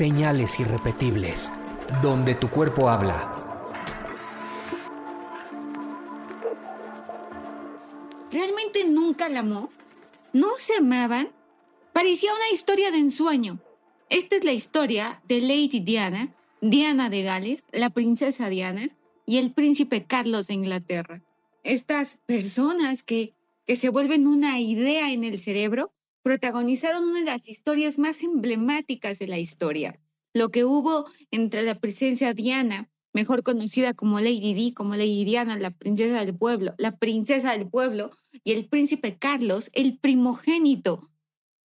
Señales irrepetibles, donde tu cuerpo habla. ¿Realmente nunca la amó? ¿No se amaban? Parecía una historia de ensueño. Esta es la historia de Lady Diana, Diana de Gales, la princesa Diana y el príncipe Carlos de Inglaterra. Estas personas que, que se vuelven una idea en el cerebro protagonizaron una de las historias más emblemáticas de la historia. Lo que hubo entre la princesa Diana, mejor conocida como Lady Di, como Lady Diana, la princesa del pueblo, la princesa del pueblo, y el príncipe Carlos, el primogénito.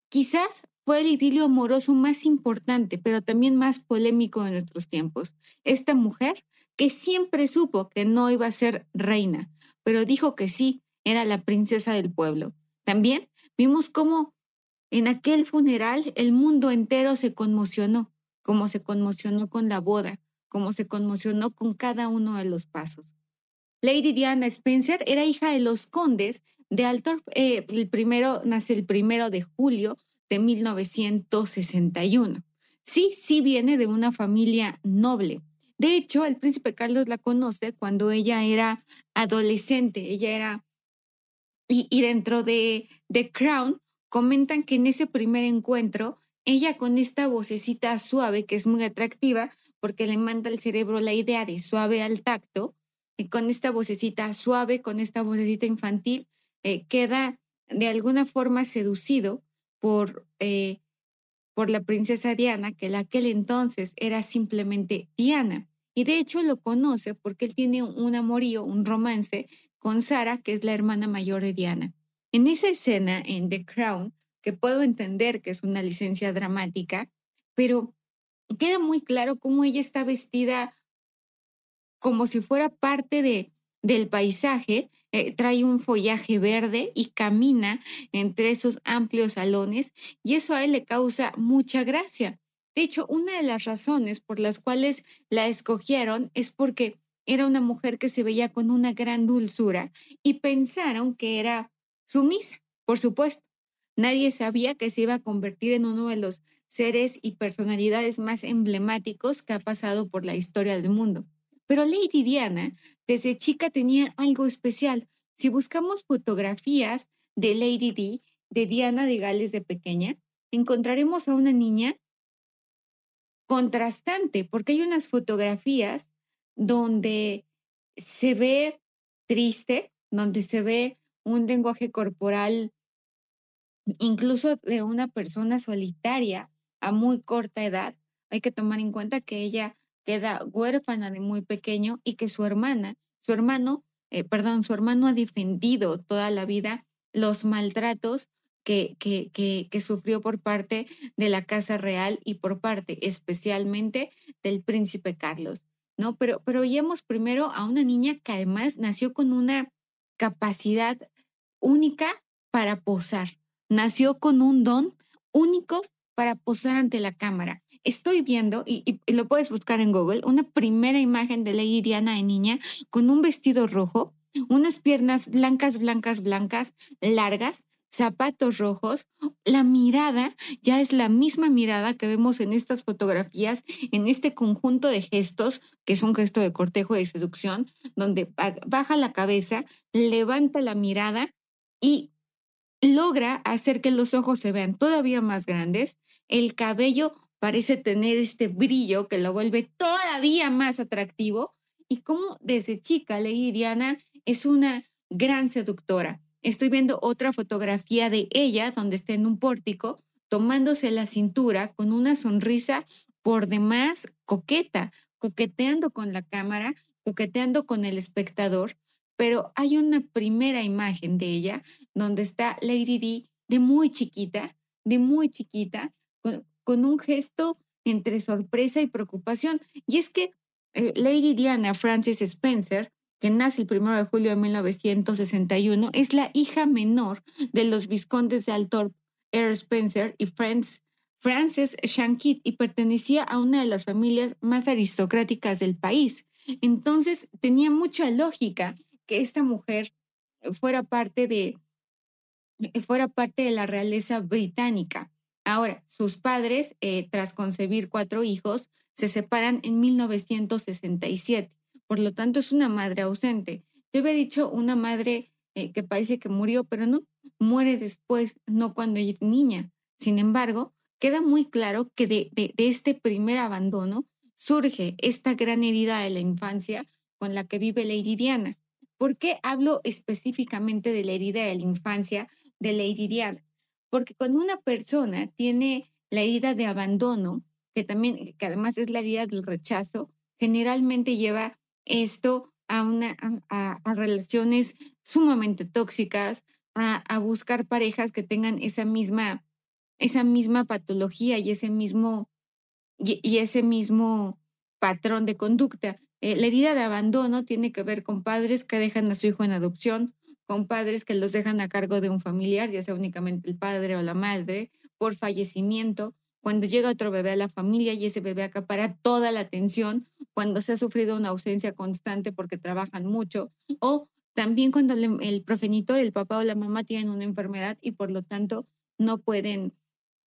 Quizás fue el idilio amoroso más importante, pero también más polémico de nuestros tiempos. Esta mujer que siempre supo que no iba a ser reina, pero dijo que sí, era la princesa del pueblo. También vimos cómo en aquel funeral el mundo entero se conmocionó, como se conmocionó con la boda, como se conmocionó con cada uno de los pasos. Lady Diana Spencer era hija de los condes de Althorp. Eh, el primero nace el primero de julio de 1961. Sí, sí viene de una familia noble. De hecho, el príncipe Carlos la conoce cuando ella era adolescente. Ella era y, y dentro de The Crown comentan que en ese primer encuentro, ella con esta vocecita suave, que es muy atractiva, porque le manda al cerebro la idea de suave al tacto, y con esta vocecita suave, con esta vocecita infantil, eh, queda de alguna forma seducido por, eh, por la princesa Diana, que en aquel entonces era simplemente Diana. Y de hecho lo conoce porque él tiene un amorío, un romance con Sara, que es la hermana mayor de Diana. En esa escena en The Crown, que puedo entender que es una licencia dramática, pero queda muy claro cómo ella está vestida como si fuera parte de, del paisaje, eh, trae un follaje verde y camina entre esos amplios salones y eso a él le causa mucha gracia. De hecho, una de las razones por las cuales la escogieron es porque era una mujer que se veía con una gran dulzura y pensaron que era Sumisa, por supuesto. Nadie sabía que se iba a convertir en uno de los seres y personalidades más emblemáticos que ha pasado por la historia del mundo. Pero Lady Diana desde chica tenía algo especial. Si buscamos fotografías de Lady Di, de Diana de Gales de pequeña, encontraremos a una niña contrastante, porque hay unas fotografías donde se ve triste, donde se ve un lenguaje corporal, incluso de una persona solitaria a muy corta edad. Hay que tomar en cuenta que ella queda huérfana de muy pequeño y que su hermana, su hermano, eh, perdón, su hermano ha defendido toda la vida los maltratos que, que, que, que, sufrió por parte de la Casa Real y por parte especialmente del príncipe Carlos, ¿no? Pero, pero veíamos primero a una niña que además nació con una capacidad única para posar. Nació con un don único para posar ante la cámara. Estoy viendo, y, lo puedes buscar en Google, una primera imagen de Lady Diana de niña con un vestido rojo, unas piernas blancas, blancas, blancas, largas, zapatos rojos. La mirada ya es la misma mirada que vemos en estas fotografías, en este conjunto de gestos, que es un gesto de cortejo y de seducción, donde baja la cabeza, levanta la mirada y logra hacer que los ojos se vean todavía más grandes, el cabello parece tener este brillo que lo vuelve todavía más atractivo y como desde chica Lady Diana es una gran seductora. Estoy viendo otra fotografía de ella donde está en un pórtico tomándose la cintura con una sonrisa por demás coqueta, coqueteando con la cámara, coqueteando con el espectador, pero hay una primera imagen de ella donde está Lady Di de muy chiquita, de muy chiquita, con, un gesto entre sorpresa y preocupación. Y es que eh, Lady Diana Frances Spencer, que nace el 1 de julio de 1961, es la hija menor de los viscondes de Althorp, Earl Spencer y Frances Shankit y pertenecía a una de las familias más aristocráticas del país. Entonces tenía mucha lógica que esta mujer fuera parte de, fuera parte de la realeza británica. Ahora, sus padres, eh, tras concebir cuatro hijos, se separan en 1967. Por lo tanto, es una madre ausente. Yo había dicho una madre eh, que parece que murió, pero no, muere después, no cuando es niña. Sin embargo, queda muy claro que de, este primer abandono surge esta gran herida de la infancia con la que vive Lady Diana. ¿Por qué hablo específicamente de la herida de la infancia de Lady Diana? Porque cuando una persona tiene la herida de abandono, que también, que además es la herida del rechazo, generalmente lleva esto a, una, a, relaciones sumamente tóxicas, a, buscar parejas que tengan esa misma esa misma patología y ese mismo, y, ese mismo patrón de conducta. Eh, la herida de abandono tiene que ver con padres que dejan a su hijo en adopción, con padres que los dejan a cargo de un familiar, ya sea únicamente el padre o la madre, por fallecimiento, cuando llega otro bebé a la familia y ese bebé acapara toda la atención, cuando se ha sufrido una ausencia constante porque trabajan mucho, o también cuando el progenitor, el papá o la mamá tienen una enfermedad y por lo tanto no pueden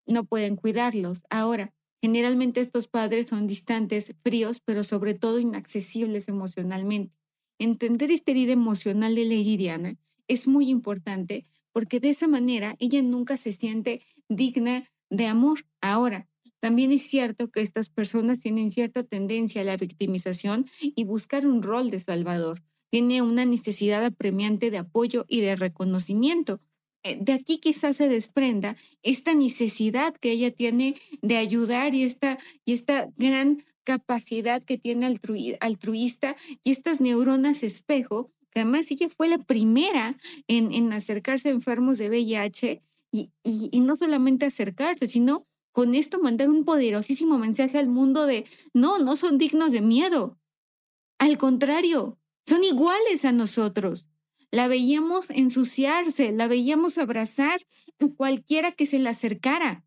no pueden cuidarlos. Ahora, generalmente estos padres son distantes, fríos, pero sobre todo inaccesibles emocionalmente. Entender esta herida emocional de Lady Diana es muy importante porque de esa manera ella nunca se siente digna de amor. Ahora, también es cierto que estas personas tienen cierta tendencia a la victimización y buscar un rol de salvador. Tiene una necesidad apremiante de apoyo y de reconocimiento. Eh, de aquí quizás se desprenda esta necesidad que ella tiene de ayudar y esta, y esta gran capacidad que tiene altruista y estas neuronas espejo, que además ella fue la primera en, acercarse a enfermos de VIH y, y no solamente acercarse, sino con esto mandar un poderosísimo mensaje al mundo de, no, no son dignos de miedo. Al contrario, son iguales a nosotros. La veíamos ensuciarse, la veíamos abrazar a cualquiera que se le acercara.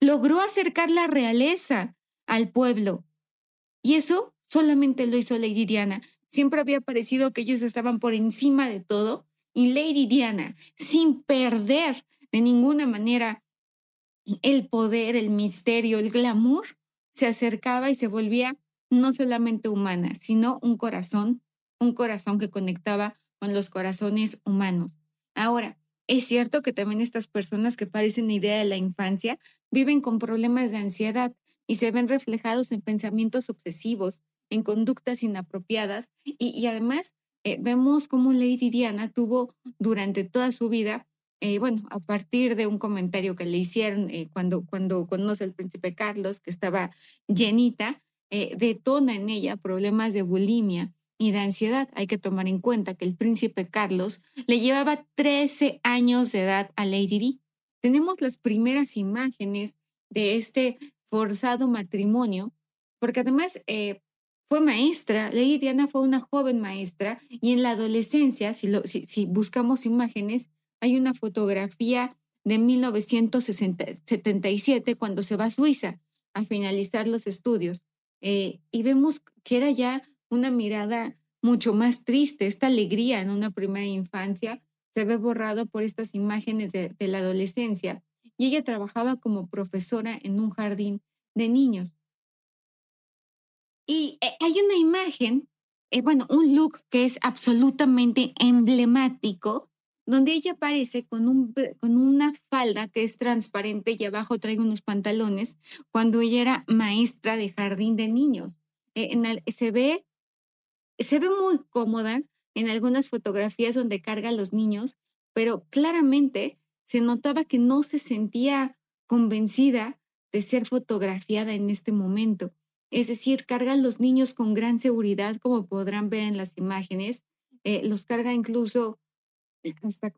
Logró acercar la realeza al pueblo. Y eso solamente lo hizo Lady Diana. Siempre había parecido que ellos estaban por encima de todo. Y Lady Diana, sin perder de ninguna manera el poder, el misterio, el glamour, se acercaba y se volvía no solamente humana, sino un corazón, un corazón que conectaba con los corazones humanos. Ahora, es cierto que también estas personas que parecen idea de la infancia viven con problemas de ansiedad y se ven reflejados en pensamientos obsesivos, en conductas inapropiadas y, además eh, vemos cómo Lady Diana tuvo durante toda su vida, eh, bueno, a partir de un comentario que le hicieron eh, cuando, cuando conoce al príncipe Carlos, que estaba llenita, detona en ella problemas de bulimia y de ansiedad. Hay que tomar en cuenta que el príncipe Carlos le llevaba 13 años de edad a Lady Di. Tenemos las primeras imágenes de este forzado matrimonio, porque además eh, fue maestra, Lady Diana fue una joven maestra y en la adolescencia, si, buscamos imágenes, hay una fotografía de 1977 cuando se va a Suiza a finalizar los estudios eh, y vemos que era ya una mirada mucho más triste. Esta alegría en una primera infancia se ve borrado por estas imágenes de, la adolescencia. Y ella trabajaba como profesora en un jardín de niños. Y eh, hay una imagen, eh, bueno, un look que es absolutamente emblemático, donde ella aparece con, un, con una falda que es transparente y abajo trae unos pantalones, cuando ella era maestra de jardín de niños. Eh, se ve se ve muy cómoda en algunas fotografías donde carga a los niños, pero claramente se notaba que no se sentía convencida de ser fotografiada en este momento. Es decir, carga a los niños con gran seguridad, como podrán ver en las imágenes. Eh, los carga incluso hasta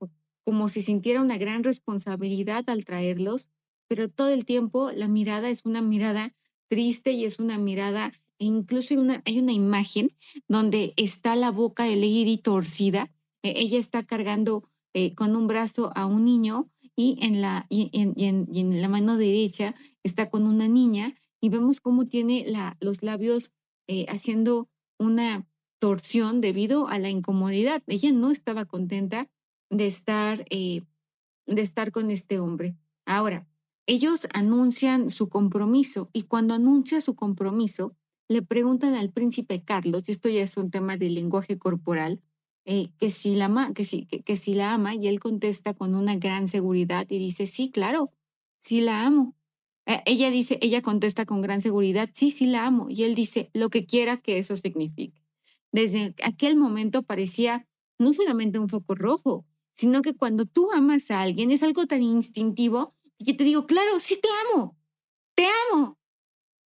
como si sintiera una gran responsabilidad al traerlos, pero todo el tiempo la mirada es una mirada triste y es una mirada, incluso hay una, imagen donde está la boca de Lady torcida. E, ella está cargando eh, con un brazo a un niño y en, la, mano derecha está con una niña y vemos cómo tiene los labios eh, haciendo una torsión debido a la incomodidad. Ella no estaba contenta de estar, eh, de estar con este hombre. Ahora, ellos anuncian su compromiso y cuando anuncia su compromiso, le preguntan al príncipe Carlos, y esto ya es un tema de lenguaje corporal, eh, que, si la ama, que, si, que, si la ama y él contesta con una gran seguridad y dice, sí, claro, sí la amo. Eh, ella dice, ella contesta con gran seguridad, sí, sí la amo. Y él dice, lo que quiera que eso signifique. Desde aquel momento parecía no solamente un foco rojo, sino que cuando tú amas a alguien es algo tan instintivo que yo te digo, claro, sí te amo, te amo.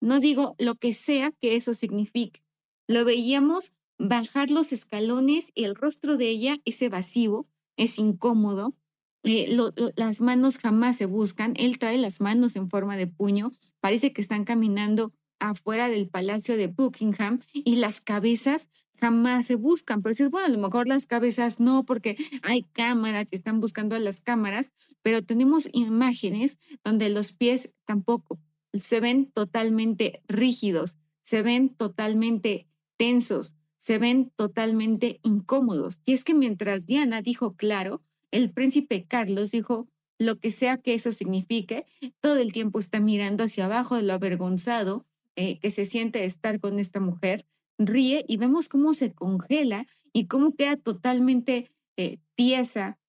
No digo lo que sea que eso signifique. Lo veíamos bajar los escalones y el rostro de ella es evasivo, es incómodo. Eh, las manos jamás se buscan. Él trae las manos en forma de puño. Parece que están caminando afuera del palacio de Buckingham y las cabezas jamás se buscan. Pero dices, bueno, a lo mejor las cabezas no, porque hay cámaras y están buscando a las cámaras, pero tenemos imágenes donde los pies tampoco se ven totalmente rígidos, se ven totalmente tensos, se ven totalmente incómodos. Y es que mientras Diana dijo claro, el príncipe Carlos dijo lo que sea que eso signifique, todo el tiempo está mirando hacia abajo de lo avergonzado eh, que se siente estar con esta mujer, ríe y vemos cómo se congela y cómo queda totalmente eh, tiesa,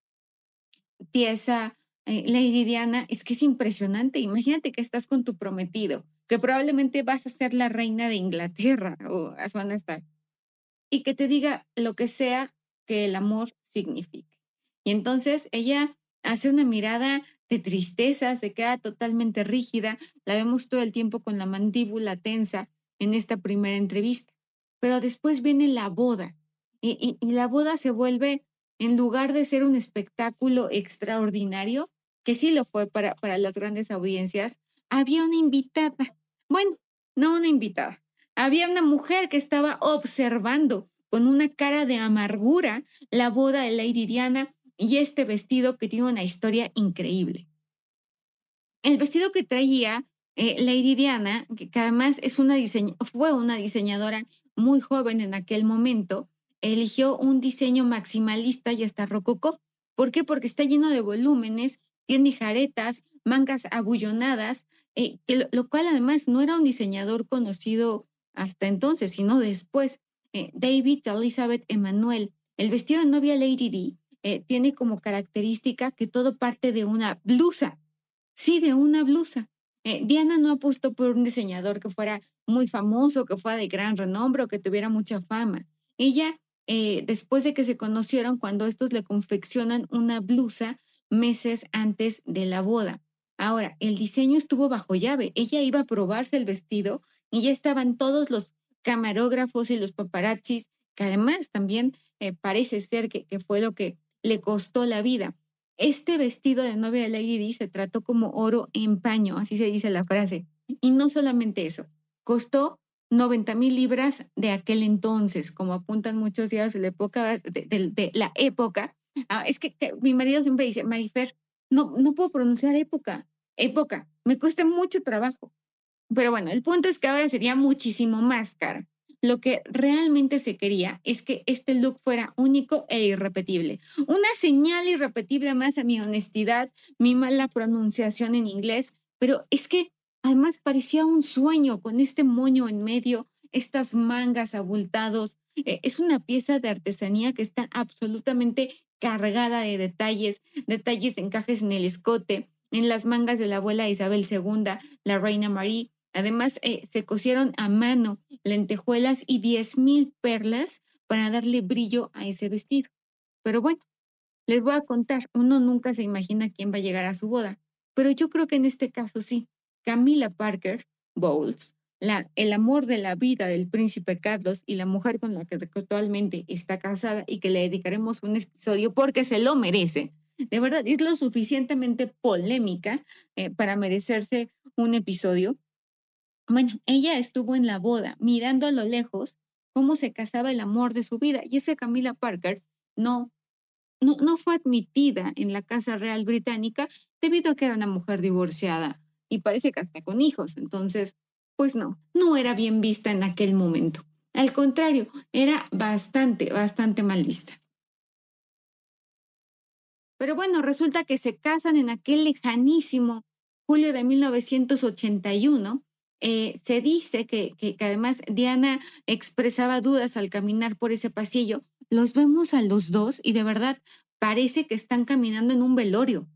tiesa Lady Diana. Es que es impresionante. Imagínate que estás con tu prometido, que probablemente vas a ser la reina de Inglaterra o a estar, y que te diga lo que sea que el amor signifique. Y entonces ella hace una mirada de tristeza, se queda totalmente rígida, la vemos todo el tiempo con la mandíbula tensa en esta primera entrevista. Pero después viene la boda y, la boda se vuelve, en lugar de ser un espectáculo extraordinario, que sí lo fue para, para las grandes audiencias, había una invitada. Bueno, no una invitada. Había una mujer que estaba observando con una cara de amargura la boda de Lady Diana y este vestido que tiene una historia increíble. El vestido que traía eh, Lady Diana, que, además es una fue una diseñadora muy joven en aquel momento, eligió un diseño maximalista y hasta rococó. ¿Por qué? Porque está lleno de volúmenes, tiene jaretas, mangas abullonadas, eh, lo, cual además no era un diseñador conocido hasta entonces, sino después. Eh, David Elizabeth Emanuel, el vestido de novia Lady D, eh, tiene como característica que todo parte de una blusa. Sí, de una blusa. Diana no apostó por un diseñador que fuera muy famoso, que fuera de gran renombre o que tuviera mucha fama. Ella, después de que se conocieron, cuando estos le confeccionan una blusa meses antes de la boda. Ahora, el diseño estuvo bajo llave. Ella iba a probarse el vestido y ya estaban todos los camarógrafos y los paparazzis, que además también parece ser que, que, fue lo que le costó la vida. Este vestido de novia de Lady Di se trató como oro en paño, así se dice la frase. Y no solamente eso, costó 90 mil libras de aquel entonces, como apuntan muchos días. De, la época. Ah, es que, mi marido siempre dice, Marifer, no, no puedo pronunciar época, época, me cuesta mucho trabajo. Pero bueno, el punto es que ahora sería muchísimo más cara. Lo que realmente se quería es que este look fuera único e irrepetible. Una señal irrepetible más a mi honestidad, mi mala pronunciación en inglés, pero es que además parecía un sueño con este moño en medio, estas mangas abultados. Eh, es una pieza de artesanía que está absolutamente cargada de detalles, detalles encajes en el escote, en las mangas de la abuela Isabel II, la reina Marie, Además, eh, se cosieron a mano lentejuelas y 10 mil perlas para darle brillo a ese vestido. Pero bueno, les voy a contar, uno nunca se imagina quién va a llegar a su boda, pero yo creo que en este caso sí. Camila Parker Bowles, el amor de la vida del príncipe Carlos y la mujer con la que actualmente está casada y que le dedicaremos un episodio porque se lo merece. De verdad, es lo suficientemente polémica eh, para merecerse un episodio. Bueno, ella estuvo en la boda mirando a lo lejos cómo se casaba el amor de su vida y ese Camila Parker no, no, no fue admitida en la Casa Real Británica debido a que era una mujer divorciada y parece que hasta con hijos. Entonces, pues no, no era bien vista en aquel momento. Al contrario, era bastante, bastante mal vista. Pero bueno, resulta que se casan en aquel lejanísimo julio de 1981. Eh, se dice que, que, además Diana expresaba dudas al caminar por ese pasillo. Los vemos a los dos y de verdad parece que están caminando en un velorio.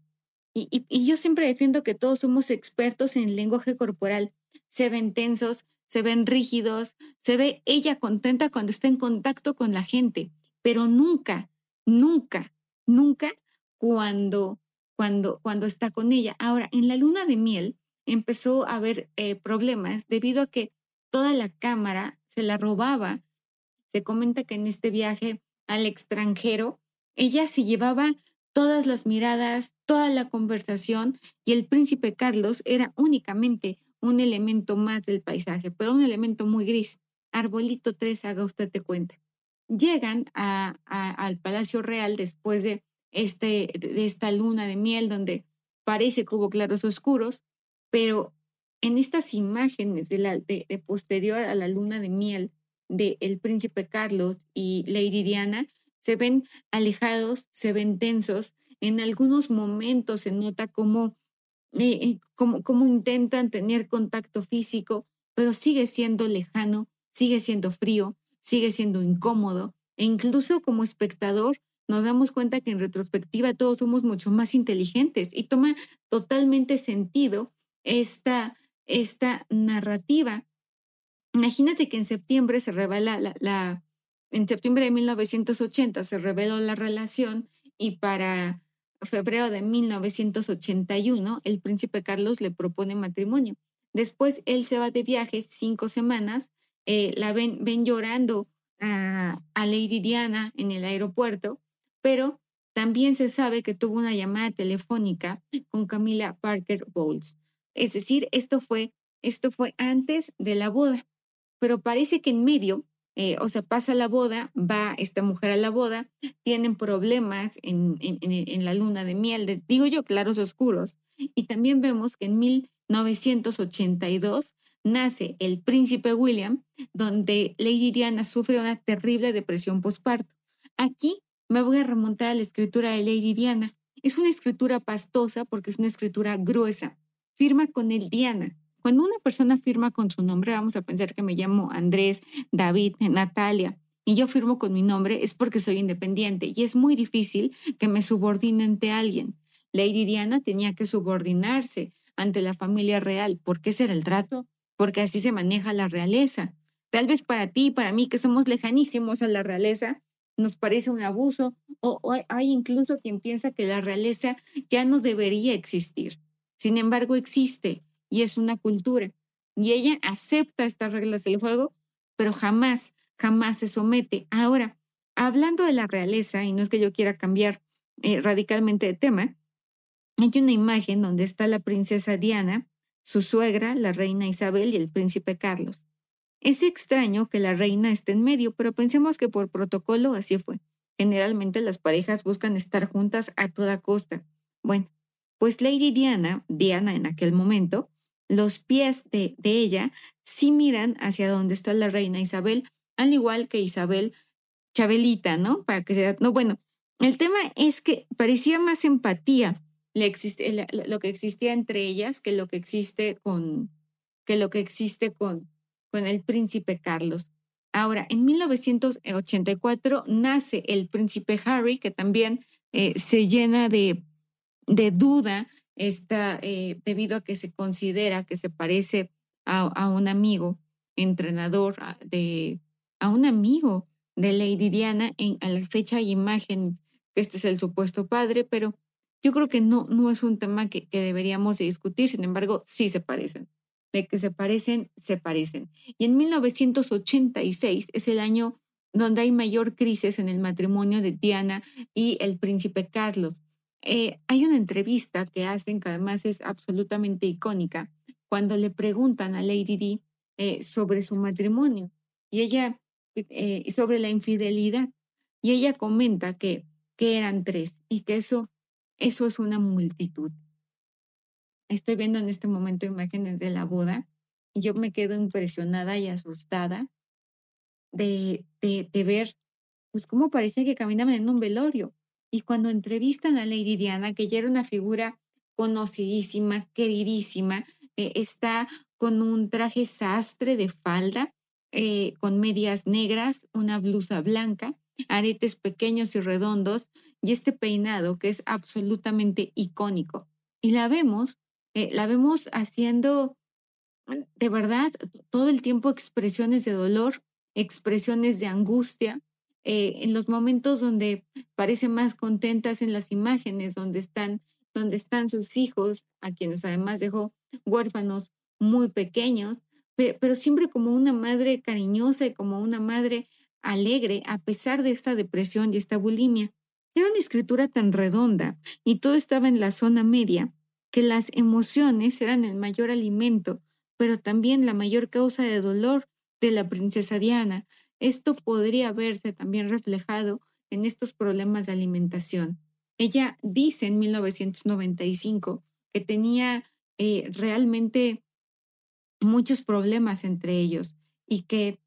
Y, yo siempre defiendo que todos somos expertos en lenguaje corporal. Se ven tensos, se ven rígidos, se ve ella contenta cuando está en contacto con la gente, pero nunca, nunca, nunca cuando, cuando, cuando está con ella. Ahora, en la luna de miel empezó a haber eh, problemas debido a que toda la cámara se la robaba. Se comenta que en este viaje al extranjero, ella se llevaba todas las miradas, toda la conversación y el príncipe Carlos era únicamente un elemento más del paisaje, pero un elemento muy gris. Arbolito 3, haga usted de cuenta. Llegan al Palacio Real después de, este, de esta luna de miel donde parece que hubo claros oscuros, pero en estas imágenes de, la, de, posterior a la luna de miel de el príncipe Carlos y Lady Diana, se ven alejados, se ven tensos, en algunos momentos se nota como, eh, como, intentan tener contacto físico, pero sigue siendo lejano, sigue siendo frío, sigue siendo incómodo, e incluso como espectador nos damos cuenta que en retrospectiva todos somos mucho más inteligentes y toma totalmente sentido esta, esta narrativa. Imagínate que en septiembre se revela la, en septiembre de 1980 se reveló la relación y para febrero de 1981 el príncipe Carlos le propone matrimonio. Después él se va de viaje cinco semanas, eh, la ven, llorando a, a Lady Diana en el aeropuerto, pero también se sabe que tuvo una llamada telefónica con Camila Parker Bowles. Es decir, esto fue, esto fue antes de la boda, pero parece que en medio eh, o sea, pasa la boda, va esta mujer a la boda, tienen problemas en, en, la luna de miel, digo yo, claros oscuros. Y también vemos que en 1982 nace el príncipe William, donde Lady Diana sufre una terrible depresión postparto. Aquí me voy a remontar a la escritura de Lady Diana. Es una escritura pastosa porque es una escritura gruesa. Firma con el Diana. Cuando una persona firma con su nombre, vamos a pensar que me llamo Andrés, David, Natalia, y yo firmo con mi nombre, es porque soy independiente y es muy difícil que me subordine ante alguien. Lady Diana tenía que subordinarse ante la familia real. ¿Por qué ser el trato? Porque así se maneja la realeza. Tal vez para ti y para mí, que somos lejanísimos a la realeza, nos parece un abuso o, o hay incluso quien piensa que la realeza ya no debería existir. Sin embargo, existe y es una cultura. Y ella acepta estas reglas del juego, pero jamás, jamás se somete. Ahora, hablando de la realeza, y no es que yo quiera cambiar eh, radicalmente de tema, hay una imagen donde está la princesa Diana, su suegra, la reina Isabel y el príncipe Carlos. Es extraño que la reina esté en medio, pero pensemos que por protocolo así fue. Generalmente las parejas buscan estar juntas a toda costa. Bueno, pues Lady Diana, Diana en aquel momento, los pies de, ella sí miran hacia donde está la reina Isabel, al igual que Isabel Chabelita, ¿no? Para que sea, no, bueno, el tema es que parecía más empatía lo que existía entre ellas que lo que existe con, que lo que existe con, con el príncipe Carlos. Ahora, en 1984 nace el príncipe Harry, que también eh, se llena de, de duda está eh, debido a que se considera que se parece a, un amigo entrenador, de, a un amigo de Lady Diana en, a la fecha y imagen, este es el supuesto padre, pero yo creo que no, no es un tema que, que deberíamos de discutir, sin embargo, sí se parecen. De que se parecen, se parecen. Y en 1986 es el año donde hay mayor crisis en el matrimonio de Diana y el príncipe Carlos. Eh, hay una entrevista que hacen que además es absolutamente icónica cuando le preguntan a Lady Di eh, sobre su matrimonio y ella eh, sobre la infidelidad y ella comenta que, que eran tres y que eso, eso es una multitud. Estoy viendo en este momento imágenes de la boda y yo me quedo impresionada y asustada de, de, ver pues cómo parecía que caminaban en un velorio. Y cuando entrevistan a Lady Diana, que ya era una figura conocidísima, queridísima, eh, está con un traje sastre de falda, eh, con medias negras, una blusa blanca, aretes pequeños y redondos y este peinado que es absolutamente icónico. Y la vemos, eh, la vemos haciendo de verdad todo el tiempo expresiones de dolor, expresiones de angustia, eh, en los momentos donde parece más contentas en las imágenes, donde están, donde están sus hijos, a quienes además dejó huérfanos muy pequeños, pero, siempre como una madre cariñosa y como una madre alegre, a pesar de esta depresión y esta bulimia. Era una escritura tan redonda y todo estaba en la zona media, que las emociones eran el mayor alimento, pero también la mayor causa de dolor de la princesa Diana, esto podría verse también reflejado en estos problemas de alimentación. Ella dice en 1995 que tenía eh, realmente muchos problemas entre ellos y que,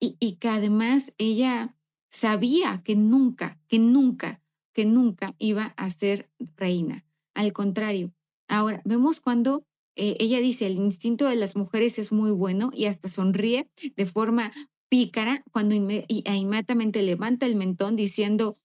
y, que además ella sabía que nunca, que nunca, que nunca iba a ser reina. Al contrario, ahora vemos cuando eh, ella dice, el instinto de las mujeres es muy bueno y hasta sonríe de forma pícara cuando e inmediatamente levanta el mentón diciendo,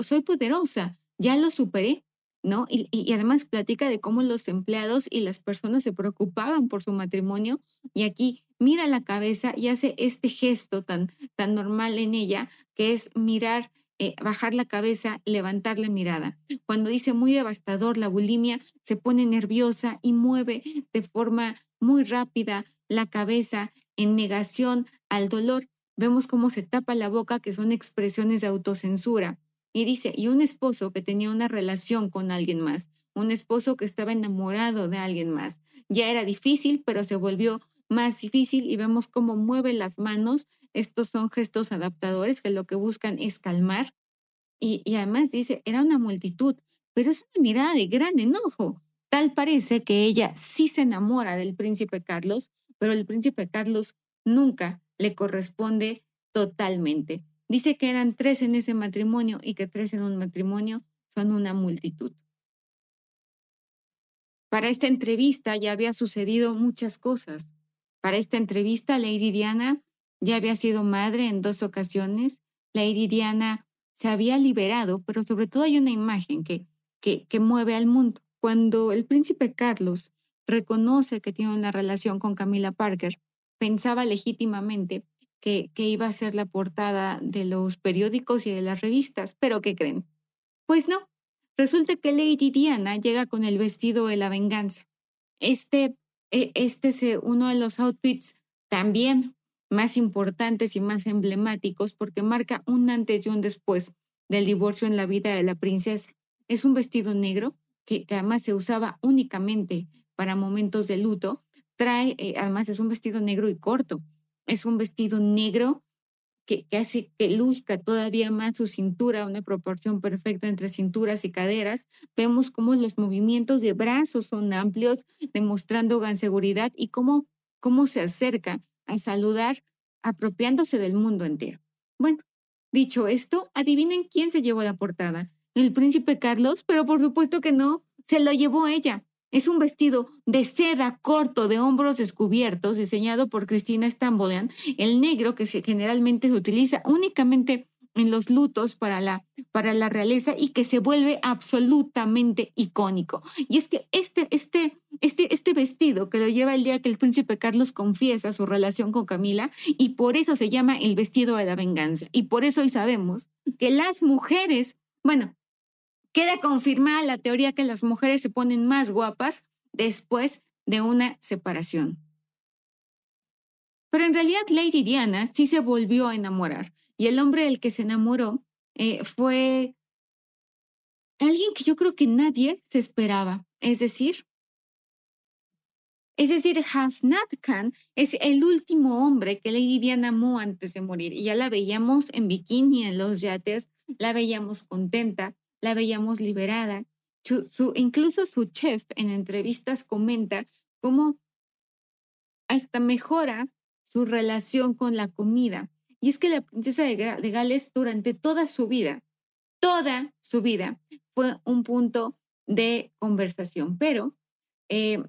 soy, poderosa, ya lo superé, ¿no? Y, y, además platica de cómo los empleados y las personas se preocupaban por su matrimonio y aquí mira la cabeza y hace este gesto tan, tan normal en ella, que es mirar, eh, bajar la cabeza, levantar la mirada. Cuando dice muy devastador la bulimia, se pone nerviosa y mueve de forma muy rápida la cabeza en negación al dolor. Vemos cómo se tapa la boca, que son expresiones de autocensura. Y dice, y un esposo que tenía una relación con alguien más, un esposo que estaba enamorado de alguien más. Ya era difícil, pero se volvió más difícil y vemos cómo mueve las manos. Estos son gestos adaptadores que lo que buscan es calmar. Y, y además dice, era una multitud, pero es una mirada de gran enojo. Tal parece que ella sí se enamora del príncipe Carlos, pero el príncipe Carlos nunca le corresponde totalmente. Dice que eran tres en ese matrimonio y que tres en un matrimonio son una multitud. Para esta entrevista ya había sucedido muchas cosas. Para esta entrevista, Lady Diana ya había sido madre en dos ocasiones. Lady Diana se había liberado, pero sobre todo hay una imagen que, que, que mueve al mundo. Cuando el príncipe Carlos reconoce que tiene una relación con Camila Parker, pensaba legítimamente que, que iba a ser la portada de los periódicos y de las revistas, pero ¿qué creen? Pues no, resulta que Lady Diana llega con el vestido de la venganza. Este, e, este es eh, uno de los outfits también más importantes y más emblemáticos porque marca un antes y un después del divorcio en la vida de la princesa. Es un vestido negro que, que además se usaba únicamente para momentos de luto, eh, además es un vestido negro y corto, es un vestido negro que, que, hace que luzca todavía más su cintura, una proporción perfecta entre cinturas y caderas. Vemos cómo los movimientos de brazos son amplios, demostrando gran seguridad y cómo, cómo se acerca a saludar apropiándose del mundo entero. Bueno, dicho esto, adivinen quién se llevó la portada. El príncipe Carlos, pero por supuesto que no, se lo llevó ella. Es un vestido de seda corto de hombros descubiertos diseñado por Cristina Stambolean, el negro que generalmente se utiliza únicamente en los lutos para la, para la realeza y que se vuelve absolutamente icónico. Y es que este, este, este, este vestido que lo lleva el día que el príncipe Carlos confiesa su relación con Camila y por eso se llama el vestido de la venganza. Y por eso hoy sabemos que las mujeres, bueno, queda confirmada la teoría que las mujeres se ponen más guapas después de una separación. Pero en realidad Lady Diana sí se volvió a enamorar y el hombre del que se enamoró eh, fue alguien que yo creo que nadie se esperaba, es decir, es decir, Hasnat Khan es el último hombre que Lady Diana amó antes de morir. Y ya la veíamos en bikini en los yates, la veíamos contenta, la veíamos liberada. Incluso su chef en entrevistas comenta cómo hasta mejora su relación con la comida. Y es que la princesa de, Gales durante toda su vida, toda su vida, fue un punto de conversación. Pero eh,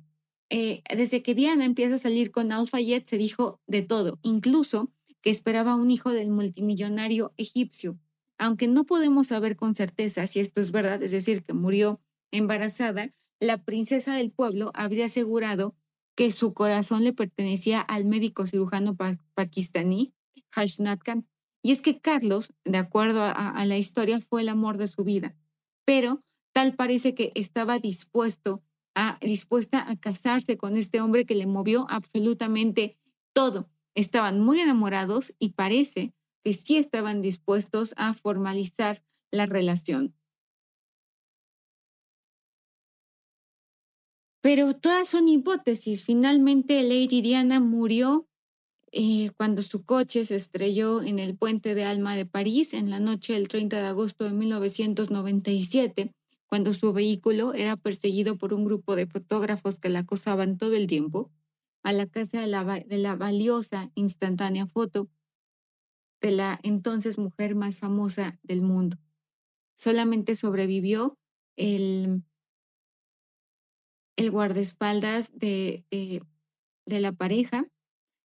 eh, desde que Diana empieza a salir con Al-Fayed se dijo de todo, incluso que esperaba un hijo del multimillonario egipcio. Aunque no podemos saber con certeza si esto es verdad, es decir, que murió embarazada, la princesa del pueblo habría asegurado que su corazón le pertenecía al médico cirujano pakistaní Hashnat Khan. Y es que Carlos, de acuerdo a la historia, fue el amor de su vida, pero tal parece que estaba dispuesto dispuesta a casarse con este hombre que le movió absolutamente todo. Estaban muy enamorados y parece que sí estaban dispuestos a formalizar la relación. Pero todas son hipótesis. Finalmente, Lady Diana murió eh, cuando su coche se estrelló en el puente de Alma de París en la noche del 30 de agosto de 1997 cuando su vehículo era perseguido por un grupo de fotógrafos que la acosaban todo el tiempo, a la casa de la, de la valiosa instantánea foto de la entonces mujer más famosa del mundo. Solamente sobrevivió el, el guardaespaldas de, eh, de la pareja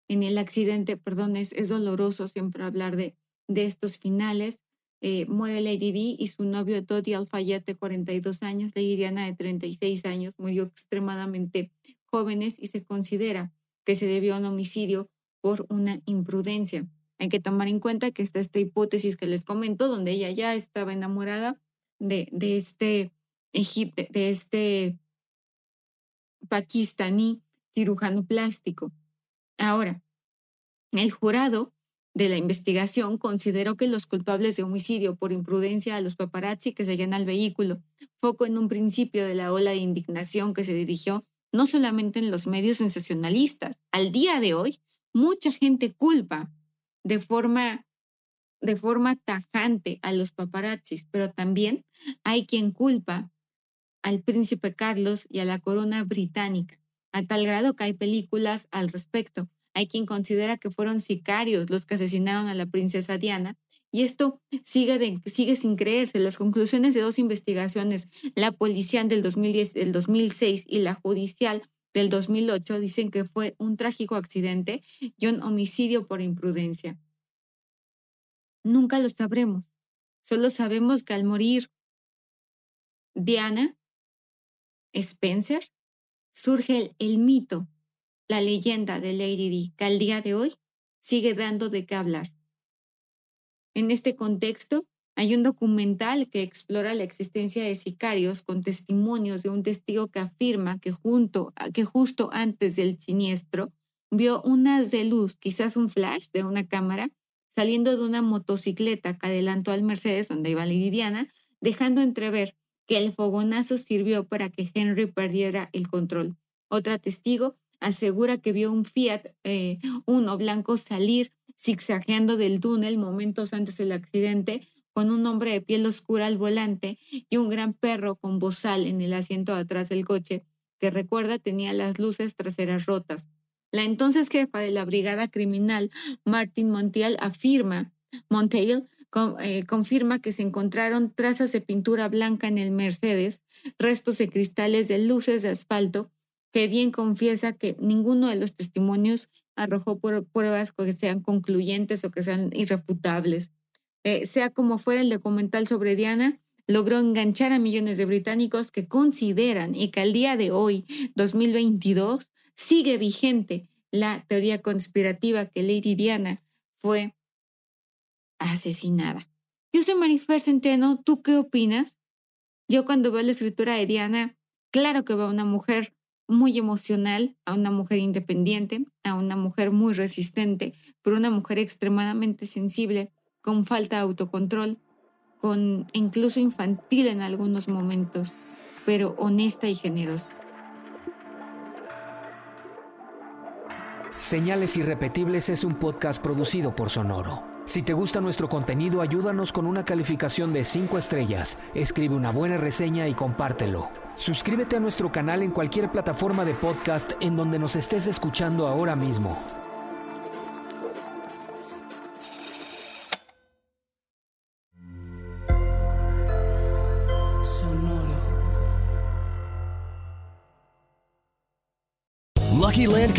en el accidente, perdón, es, es doloroso siempre hablar de, de estos finales, eh, muere Lady Di y su novio Toti Alfayet de 42 años, Lady Diana de 36 años, murió extremadamente jóvenes y se considera que se debió a un homicidio por una imprudencia. Hay que tomar en cuenta que está esta hipótesis que les comento, donde ella ya estaba enamorada de, de este Egipto, de este pakistaní cirujano plástico. Ahora, el jurado de la investigación consideró que los culpables de homicidio por imprudencia a los paparazzi que seguían al vehículo, foco en un principio de la ola de indignación que se dirigió no solamente en los medios sensacionalistas. Al día de hoy, mucha gente culpa de forma, de forma tajante a los paparazzis, pero también hay quien culpa al príncipe Carlos y a la corona británica, a tal grado que hay películas al respecto. Hay quien considera que fueron sicarios los que asesinaron a la princesa Diana. Y esto sigue, sigue sin creerse. Las conclusiones de dos investigaciones, la policial del, 2010, del 2006 y la judicial del 2008, dicen que fue un trágico accidente y un homicidio por imprudencia. Nunca lo sabremos. Solo sabemos que al morir Diana Spencer, surge el mito la leyenda de Lady Di, que al día de hoy sigue dando de qué hablar. En este contexto, hay un documental que explora la existencia de sicarios con testimonios de un testigo que afirma que, junto, que justo antes del siniestro vio unas de luz, quizás un flash de una cámara, saliendo de una motocicleta que adelantó al Mercedes donde iba Lady Diana, dejando entrever que el fogonazo sirvió para que Henry perdiera el control. Otra testigo asegura que vio un Fiat eh, uno blanco salir zigzagueando del túnel momentos antes del accidente con un hombre de piel oscura al volante y un gran perro con bozal en el asiento de atrás del coche, que recuerda tenía las luces traseras rotas. La entonces jefa de la brigada criminal, Martin Montiel, afirma, Montiel eh, confirma que se encontraron trazas de pintura blanca en el Mercedes, restos de cristales de luces de asfalto que bien confiesa que ninguno de los testimonios arrojó pruebas que sean concluyentes o que sean irrefutables. Eh, sea como fuera el documental sobre Diana, logró enganchar a millones de británicos que consideran y que al día de hoy, 2022, sigue vigente la teoría conspirativa que Lady Diana fue asesinada. Yo soy Marifer Centeno, ¿tú qué opinas? Yo cuando veo la escritura de Diana, claro que veo a una mujer muy emocional, a una mujer independiente, a una mujer muy resistente, pero una mujer extremadamente sensible, con falta de autocontrol, con incluso infantil en algunos momentos, pero honesta y generosa. Señales Irrepetibles es un podcast producido por Sonoro. Si te gusta nuestro contenido, ayúdanos con una calificación de 5 estrellas, escribe una buena reseña y compártelo. Suscríbete a nuestro canal en cualquier plataforma de podcast en donde nos estés escuchando ahora mismo.